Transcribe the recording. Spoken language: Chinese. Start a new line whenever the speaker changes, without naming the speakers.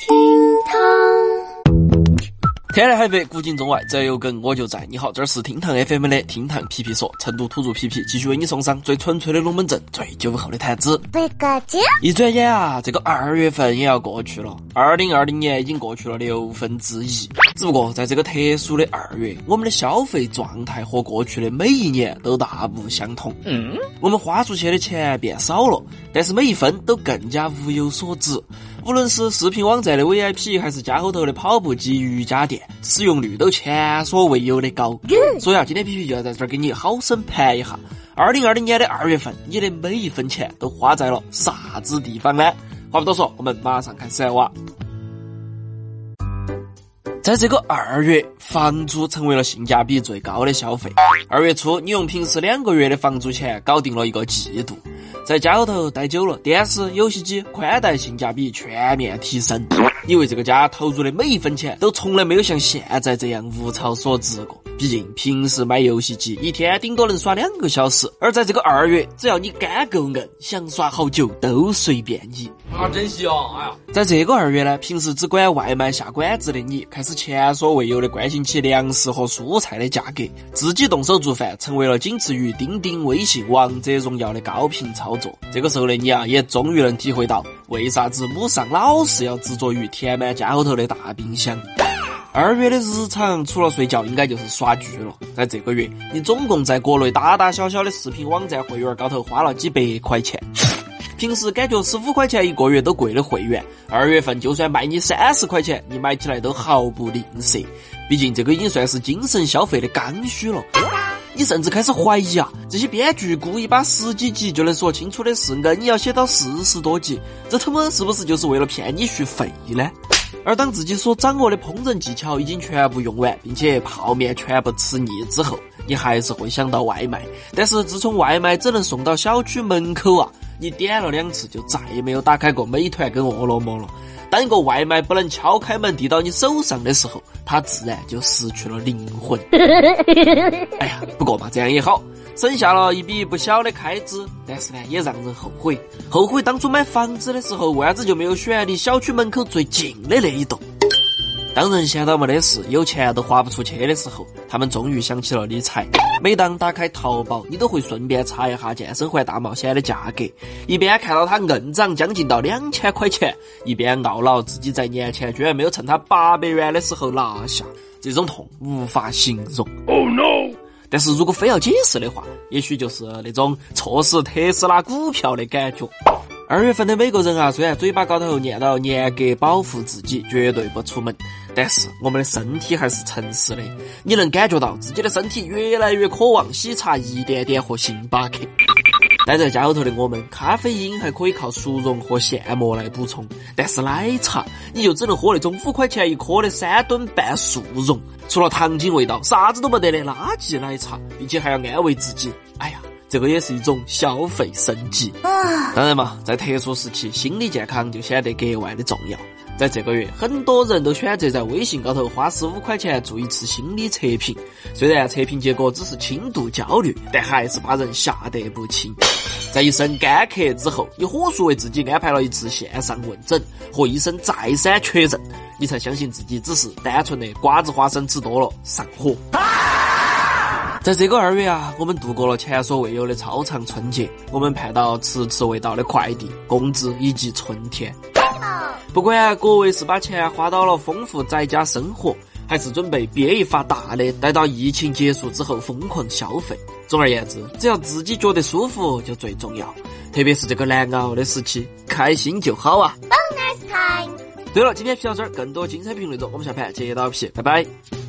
厅堂。
天南海北，古今中外，只要有梗我就在。你好，这儿是厅堂 FM 的厅堂皮皮说，成都土著皮皮继续为你送上最纯粹的龙门阵，最酒后的谈资。一转眼啊，这个二月份也要过去了。二零二零年已经过去了六分之一，只不过在这个特殊的二月，我们的消费状态和过去的每一年都大不相同。嗯，我们花出去的钱变少了，但是每一分都更加物有所值。无论是视频网站的 VIP，还是家后头的跑步机、瑜伽垫，使用率都前所未有的高。所以啊，今天皮皮就要在这儿给你好生盘一下，二零二零年的二月份，你的每一分钱都花在了啥子地方呢？话不多说，我们马上开始来挖。在这个二月，房租成为了性价比最高的消费。二月初，你用平时两个月的房租钱搞定了一个季度。在家后头待久了，电视、游戏机、宽带性价比全面提升。你为这个家投入的每一分钱，都从来没有像现在这样物超所值过。毕竟平时买游戏机，一天顶多能耍两个小时，而在这个二月，只要你肝够硬，想耍好久都随便你。
好珍惜哦！哎呀，
在这个二月呢，平时只管外卖下馆子的你，开始前所未有的关心起粮食和蔬菜的价格，自己动手做饭成为了仅次于钉钉、微信、王者荣耀的高频操作。这个时候的你啊，也终于能体会到为啥子母上老是要执着于填满家后头的大冰箱。二月的日常除了睡觉，应该就是刷剧了。在这个月，你总共在国内大大小小的视频网站会员高头花了几百块钱。平时感觉十五块钱一个月都贵的会员，二月份就算卖你三十块钱，你买起来都毫不吝啬。毕竟这个已经算是精神消费的刚需了。你甚至开始怀疑啊，这些编剧故意把十几集就能说清楚的事，硬要写到四十多集，这他妈是不是就是为了骗你续费呢？而当自己所掌握的烹饪技巧已经全部用完，并且泡面全部吃腻之后，你还是会想到外卖。但是自从外卖只能送到小区门口啊，你点了两次就再也没有打开过美团跟饿了么了。当一个外卖不能敲开门递到你手上的时候，它自然就失去了灵魂。哎呀，不过嘛，这样也好。省下了一笔不小的开支，但是呢，也让人后悔。后悔当初买房子的时候，为啥子就没有选离小区门口最近的那一栋？当人闲到没得事，有钱都花不出去的时候，他们终于想起了理财。每当打开淘宝，你都会顺便查一下健身环大冒险的价格，一边看到它硬涨将近到两千块钱，一边懊恼自己在年前居然没有趁它八百元的时候拿下。这种痛无法形容。Oh no！但是如果非要解释的话，也许就是那种错失特斯拉股票的感觉。二月份的每个人啊，虽然嘴巴高头念叨严格保护自己，绝对不出门，但是我们的身体还是诚实的。你能感觉到自己的身体越来越渴望喜茶一点点和星巴克。待在家后头的我们，咖啡因还可以靠速溶和现磨来补充，但是奶茶你就只能喝那种五块钱一颗的三吨半速溶，除了糖精味道，啥子都没得的垃圾奶茶，并且还要安慰自己，哎呀，这个也是一种消费升级。当然嘛，在特殊时期，心理健康就显得格外的重要。在这个月，很多人都选择在微信高头花十五块钱做一次心理测评。虽然测评结果只是轻度焦虑，但还是把人吓得不轻。在一声干咳之后，你火速为自己安排了一次线上问诊和医生再三确认，你才相信自己只是单纯的瓜子花生吃多了上火。在这个二月啊，我们度过了前所未有的超长春节，我们盼到迟迟未到的快递、工资以及春天。不管各位是把钱花到了丰富宅家生活，还是准备憋一发大的，待到疫情结束之后疯狂消费。总而言之，只要自己觉得舒服就最重要。特别是这个难熬的时期，开心就好啊。
Bonus time。
对了，今天皮到这儿，更多精彩评论中，我们下盘接到皮，拜拜。